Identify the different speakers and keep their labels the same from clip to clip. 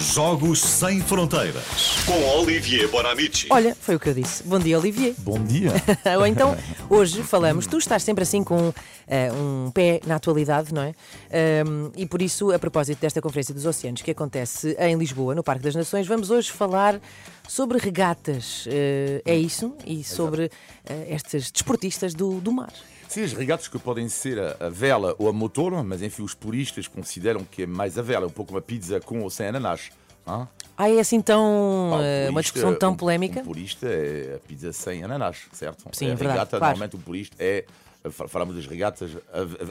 Speaker 1: Jogos Sem Fronteiras. Com Olivier Bonamici.
Speaker 2: Olha, foi o que eu disse. Bom dia, Olivier.
Speaker 3: Bom dia.
Speaker 2: Ou então, hoje falamos, tu estás sempre assim com eh, um pé na atualidade, não é? Ahm, e por isso, a propósito desta Conferência dos Oceanos que acontece em Lisboa, no Parque das Nações, vamos hoje falar sobre regatas. Eh, é isso? E sobre eh, estes desportistas do, do mar.
Speaker 3: Sim, as regatas que podem ser a, a vela ou a motor, mas enfim, os puristas consideram que é mais a vela, é um pouco uma pizza com ou sem ananás. hã?
Speaker 2: Ah, é assim tão.
Speaker 3: Ah,
Speaker 2: eh, uma
Speaker 3: purista-
Speaker 2: discussão tão
Speaker 3: um-
Speaker 2: polémica?
Speaker 3: Um purista é a pizza sem ananás, certo?
Speaker 2: Sim,
Speaker 3: a
Speaker 2: verdade,
Speaker 3: regata,
Speaker 2: claro.
Speaker 3: normalmente o purista é. fa- Falamos das regatas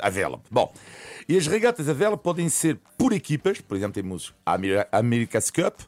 Speaker 3: a, a vela. Bom, e as regatas a vela podem ser por equipas, por exemplo, temos a Ameri- America's Cup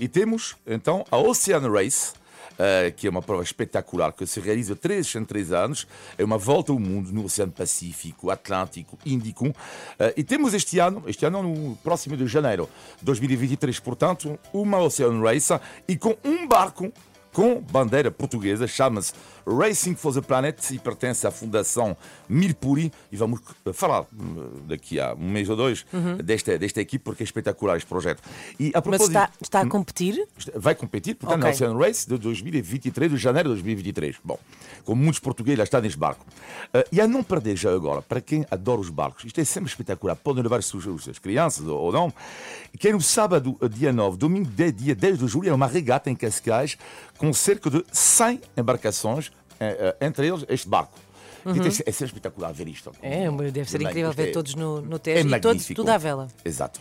Speaker 3: e temos então a Ocean Race. Eh, que é uma prova espetacular que se realiza três em três anos. É uma volta ao mundo no Oceano Pacífico, Atlântico, Índico. Eh, e temos este ano, este ano no próximo de janeiro 2023, portanto, uma Ocean Race e com um barco com bandeira portuguesa, chama-se Racing for the Planet e pertence à Fundação Milpuri. E vamos eh, falar hum, daqui a um mês ou dois desta, desta equipe, porque é espetacular este projeto. E a
Speaker 2: Mas
Speaker 3: propósito,
Speaker 2: está, está a competir?
Speaker 3: vai competir, portanto,
Speaker 2: Ok.
Speaker 3: na Ocean Race de 2023, de janeiro de 2023. Bom, como muitos portugueses já estão neste barco. Eh, e a não perder já agora, para quem adora os barcos, isto é sempre espetacular, podem levar as suas, as suas crianças ou não. Que é no sábado, eh, dia 9, domingo, dia 10 de julho, é uma regata em Cascais com cerca de 100 embarcações, eh, eh, entre eles este barco. Isto é, é sempre espetacular ver isto.
Speaker 2: É, deve ser
Speaker 3: Isto
Speaker 2: incrível ver
Speaker 3: é-
Speaker 2: todos no, no
Speaker 3: é
Speaker 2: teste e todos, tudo à vela.
Speaker 3: Exato.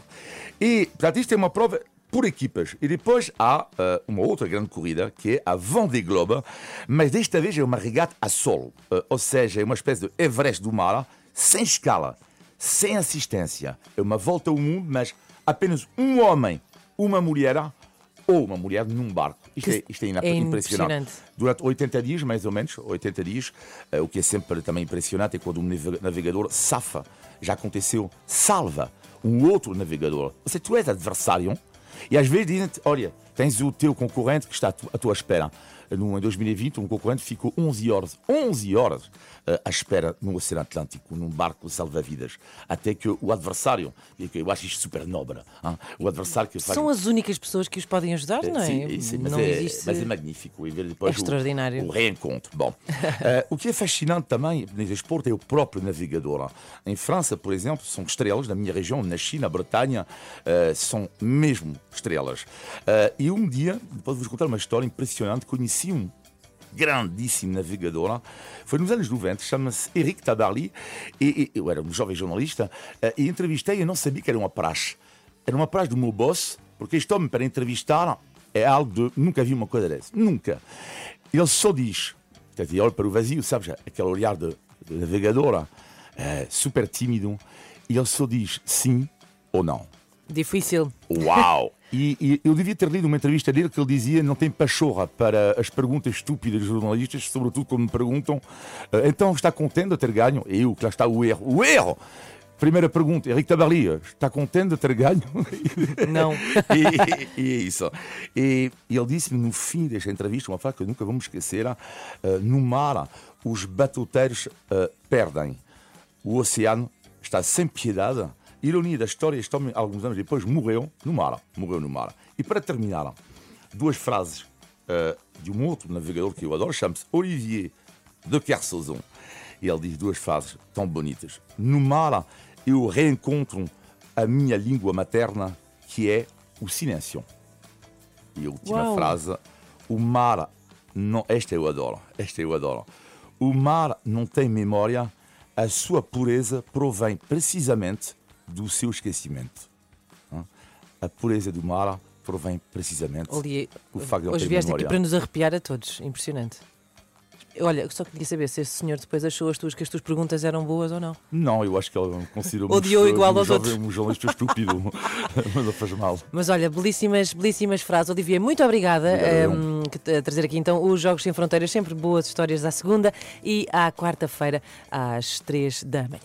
Speaker 3: E, portanto, isto é uma prova por equipas. E depois há eh, uma outra grande corrida, que é a Vendée Globe, mas desta vez é uma regata a solo. Eh, ou seja, é uma espécie de Everest do mar, sem escala, sem assistência. É uma volta ao mundo, mas apenas um homem, uma mulher ou uma mulher num barco. Isto é, isto é,
Speaker 2: É
Speaker 3: impressionante. Durante 80 dias, mais ou menos, 80 dias, eh, o que é sempre também impressionante é quando um nave- navegador safa. Já aconteceu, salva um outro navegador. Ou seja, tu és adversário e às vezes dizem-te, olha, tens o teu concorrente que está à tua espera. No, em 2020, um concorrente ficou 11 horas, 11 horas eh, à espera no Oceano Atlântico, num barco salva-vidas, até que o adversário, e eu acho isto super nobre, hein, o adversário que faz
Speaker 2: São as únicas pessoas que os podem ajudar, não é?
Speaker 3: Sim, sim, mas,
Speaker 2: não
Speaker 3: é,
Speaker 2: existe.
Speaker 3: mas é magnífico. E depois
Speaker 2: É extraordinário.
Speaker 3: O, o reencontro. Bom, eh, o que é fascinante também no desporto é o próprio navegador. Em França, por exemplo, são estrelas, na minha região, na China, Bretanha, eh, são mesmo estrelas. Eh, e um dia, depois vos contar uma história impressionante, conheci um grandíssimo navegador. Foi nos anos 90, chama-se Eric Tabarly. E, e eu era um jovem jornalista eh, e entrevistei e não sabia que era uma praxe. Era uma praxe do meu boss, porque este homem, para entrevistar, é algo de. Nunca vi uma coisa dessa. Nunca. Ele só diz, dizer, olha para o vazio, sabes, aquele olhar de, de navegador, eh, super tímido, e ele só diz sim ou não.
Speaker 2: Difícil.
Speaker 3: Uau! E, e eu devia ter lido uma entrevista dele que ele dizia não tem pachorra para as perguntas estúpidas dos jornalistas, sobretudo quando me perguntam "Ah, então está contente de ter ganho? Eu, que lá está o erro. O erro! Primeira pergunta, Henrique Tabarly, está contente de ter ganho?
Speaker 2: Não.
Speaker 3: e, e é isso. E, ele disse-me no fim desta entrevista uma frase que eu nunca vou me esquecer: ah, no mar, os batuteiros ah, perdem. O oceano está sem piedade. Ironia da história, este homem, alguns anos depois, morreu no mar. Morreu no mar. E para terminar, duas frases ah, de um outro navegador que eu adoro, chama-se Olivier de Kersauzon. E ele diz duas frases tão bonitas. No mar, eu reencontro a minha língua materna, que é o silêncio. E a última
Speaker 2: Uau.
Speaker 3: frase: o mar não. Esta eu adoro. Esta eu adoro. O mar não tem memória, a sua pureza provém precisamente do seu esquecimento. A pureza do mar provém precisamente do facto de
Speaker 2: hoje vieste
Speaker 3: memória.
Speaker 2: aqui para nos arrepiar a todos. Impressionante. Olha, só queria saber se esse senhor depois achou as tuas, que as tuas perguntas eram boas ou não.
Speaker 3: Não, eu acho que ele considerou
Speaker 2: Odiou igual aos
Speaker 3: jovem,
Speaker 2: outros.
Speaker 3: um jornalista estúpido, mas não faz mal.
Speaker 2: Mas olha, belíssimas, belíssimas frases. Olivier, muito obrigada que- a trazer aqui então os Jogos Sem Fronteiras, sempre boas histórias à segunda e à quarta-feira às três da manhã.